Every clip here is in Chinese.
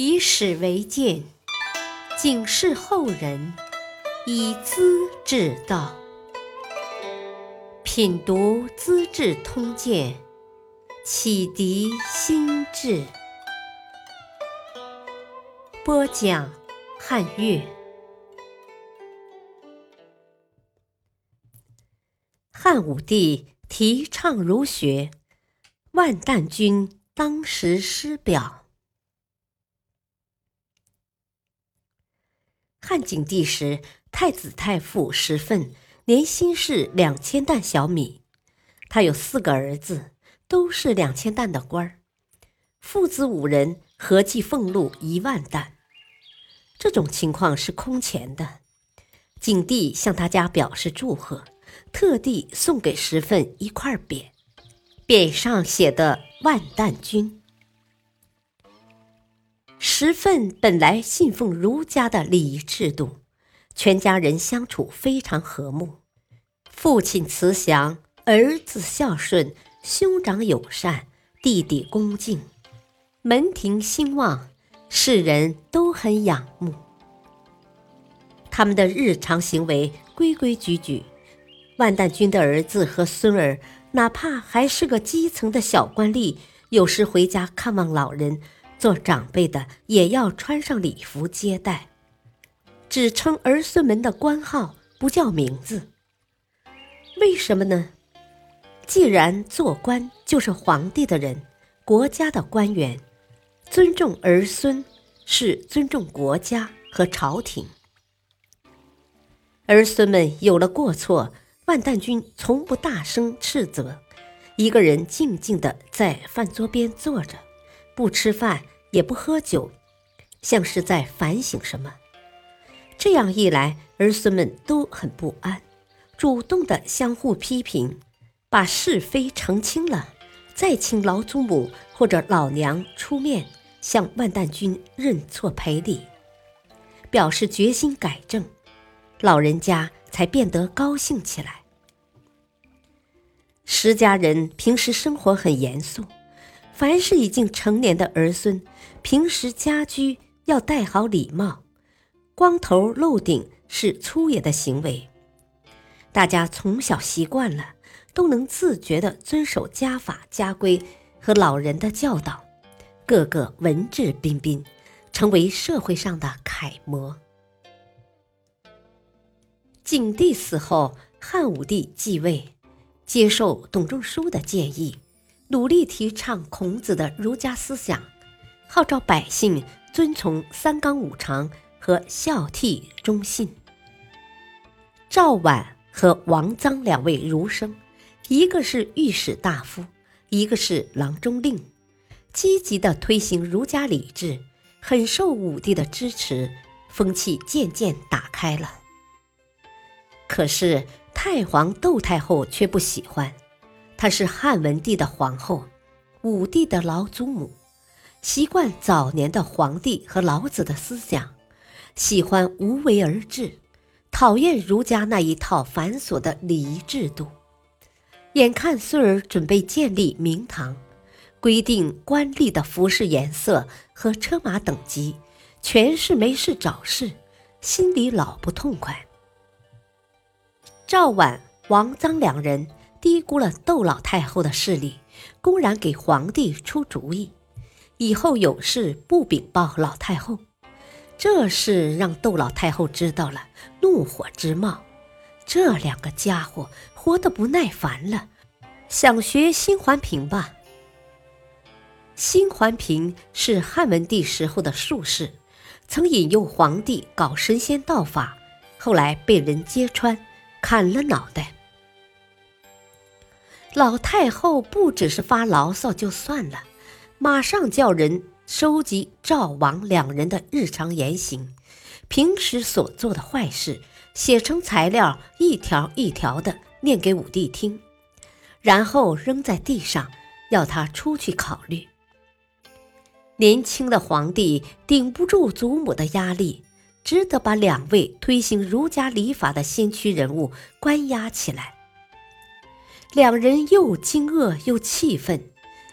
以史为鉴，警示后人，以资治道。品读《资治通鉴》，启迪心智。播讲汉乐。汉武帝提倡儒学，万旦君当时师表。汉景帝时，太子太傅石奋年薪是两千担小米，他有四个儿子，都是两千担的官儿，父子五人合计俸禄一万担。这种情况是空前的。景帝向他家表示祝贺。特地送给石奋一块匾，匾上写的“万担君”。石奋本来信奉儒家的礼仪制度，全家人相处非常和睦，父亲慈祥，儿子孝顺，兄长友善，弟弟恭敬，门庭兴旺，世人都很仰慕。他们的日常行为规规矩矩。万旦君的儿子和孙儿，哪怕还是个基层的小官吏，有时回家看望老人，做长辈的也要穿上礼服接待，只称儿孙们的官号，不叫名字。为什么呢？既然做官就是皇帝的人，国家的官员，尊重儿孙是尊重国家和朝廷。儿孙们有了过错。万旦君从不大声斥责，一个人静静地在饭桌边坐着，不吃饭也不喝酒，像是在反省什么。这样一来，儿孙们都很不安，主动的相互批评，把是非澄清了，再请老祖母或者老娘出面向万旦君认错赔礼，表示决心改正，老人家才变得高兴起来。石家人平时生活很严肃，凡是已经成年的儿孙，平时家居要戴好礼帽，光头露顶是粗野的行为。大家从小习惯了，都能自觉地遵守家法家规和老人的教导，个个文质彬彬，成为社会上的楷模。景帝死后，汉武帝继位。接受董仲舒的建议，努力提倡孔子的儒家思想，号召百姓遵从三纲五常和孝悌忠信。赵绾和王臧两位儒生，一个是御史大夫，一个是郎中令，积极地推行儒家礼制，很受武帝的支持，风气渐渐打开了。可是。太皇窦太后却不喜欢，她是汉文帝的皇后，武帝的老祖母，习惯早年的皇帝和老子的思想，喜欢无为而治，讨厌儒家那一套繁琐的礼仪制度。眼看孙儿准备建立明堂，规定官吏的服饰颜色和车马等级，全是没事找事，心里老不痛快。赵绾、王臧两人低估了窦老太后的势力，公然给皇帝出主意，以后有事不禀报老太后。这事让窦老太后知道了，怒火直冒。这两个家伙活得不耐烦了，想学辛怀平吧？辛怀平是汉文帝时候的术士，曾引诱皇帝搞神仙道法，后来被人揭穿。砍了脑袋，老太后不只是发牢骚就算了，马上叫人收集赵王两人的日常言行，平时所做的坏事，写成材料，一条一条的念给武帝听，然后扔在地上，要他出去考虑。年轻的皇帝顶不住祖母的压力。只得把两位推行儒家礼法的先驱人物关押起来。两人又惊愕又气愤，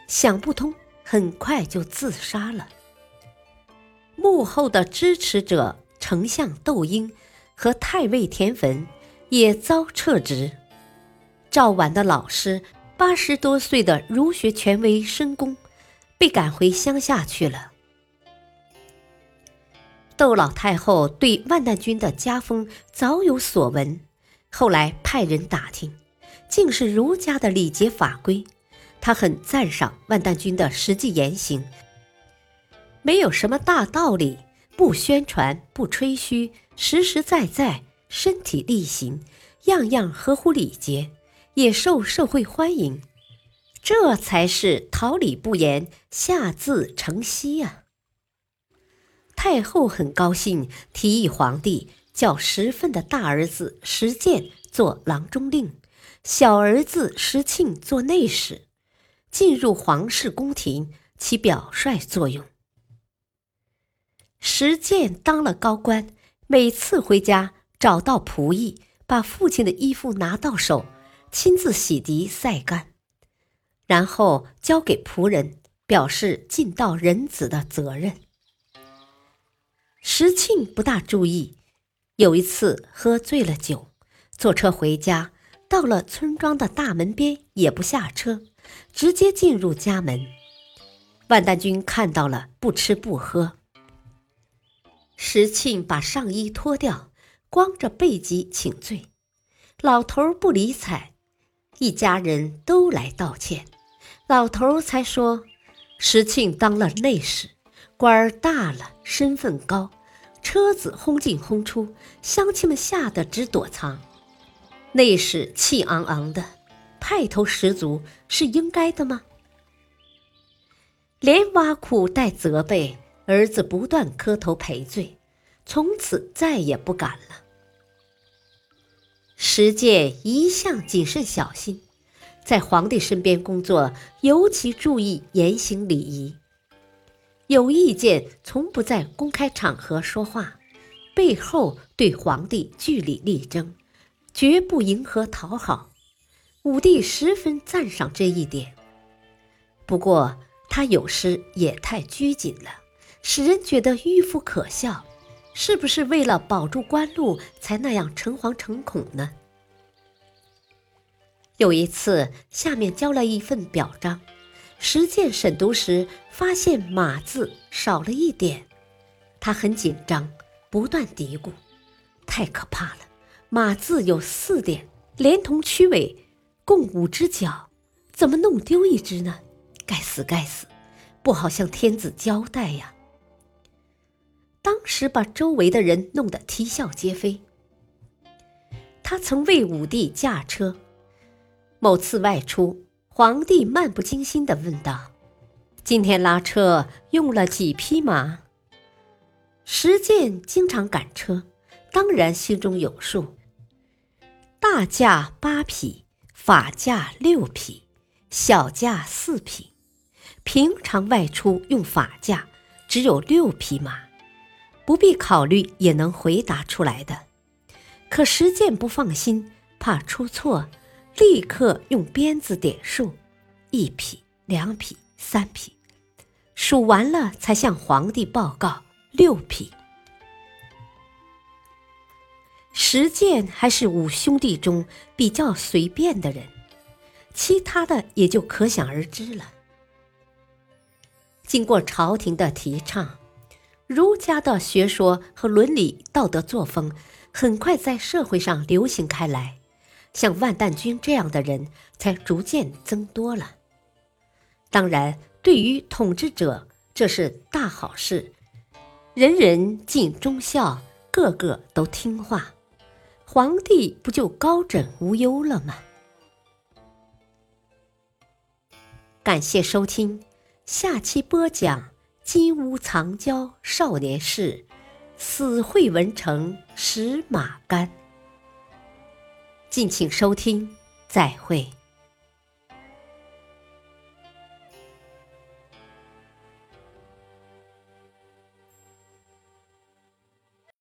想不通，很快就自杀了。幕后的支持者丞相窦婴和太尉田汾也遭撤职。赵绾的老师八十多岁的儒学权威申公被赶回乡下去了。窦老太后对万旦君的家风早有所闻，后来派人打听，竟是儒家的礼节法规。他很赞赏万旦君的实际言行，没有什么大道理，不宣传，不吹嘘，实实在在，身体力行，样样合乎礼节。也受社会欢迎，这才是桃李不言，下自成蹊呀。太后很高兴，提议皇帝叫石奋的大儿子石建做郎中令，小儿子石庆做内史，进入皇室宫廷起表率作用。石建当了高官，每次回家找到仆役，把父亲的衣服拿到手。亲自洗涤晒干，然后交给仆人，表示尽到人子的责任。石庆不大注意，有一次喝醉了酒，坐车回家，到了村庄的大门边也不下车，直接进入家门。万旦君看到了，不吃不喝。石庆把上衣脱掉，光着背脊请罪，老头不理睬。一家人都来道歉，老头才说：“石庆当了内史，官儿大了，身份高，车子轰进轰出，乡亲们吓得直躲藏。内史气昂昂的，派头十足，是应该的吗？”连挖苦带责备，儿子不断磕头赔罪，从此再也不敢了。石建一向谨慎小心，在皇帝身边工作，尤其注意言行礼仪。有意见从不在公开场合说话，背后对皇帝据理力争，绝不迎合讨好。武帝十分赞赏这一点。不过他有时也太拘谨了，使人觉得迂腐可笑。是不是为了保住官禄才那样诚惶诚恐呢？有一次，下面交了一份表彰，实践审读时发现“马”字少了一点，他很紧张，不断嘀咕：“太可怕了！马字有四点，连同曲尾，共五只脚，怎么弄丢一只呢？该死，该死，不好向天子交代呀！”当时把周围的人弄得啼笑皆非。他曾为武帝驾车，某次外出，皇帝漫不经心地问道：“今天拉车用了几匹马？”石建经常赶车，当然心中有数。大驾八匹，法驾六匹，小驾四匹。平常外出用法驾，只有六匹马。不必考虑也能回答出来的，可实践不放心，怕出错，立刻用鞭子点数，一匹、两匹、三匹，数完了才向皇帝报告六匹。实践还是五兄弟中比较随便的人，其他的也就可想而知了。经过朝廷的提倡。儒家的学说和伦理道德作风很快在社会上流行开来，像万旦君这样的人才逐渐增多了。当然，对于统治者这是大好事，人人尽忠孝，个个都听话，皇帝不就高枕无忧了吗？感谢收听，下期播讲。金屋藏娇少年事，死会文成石马干。敬请收听，再会。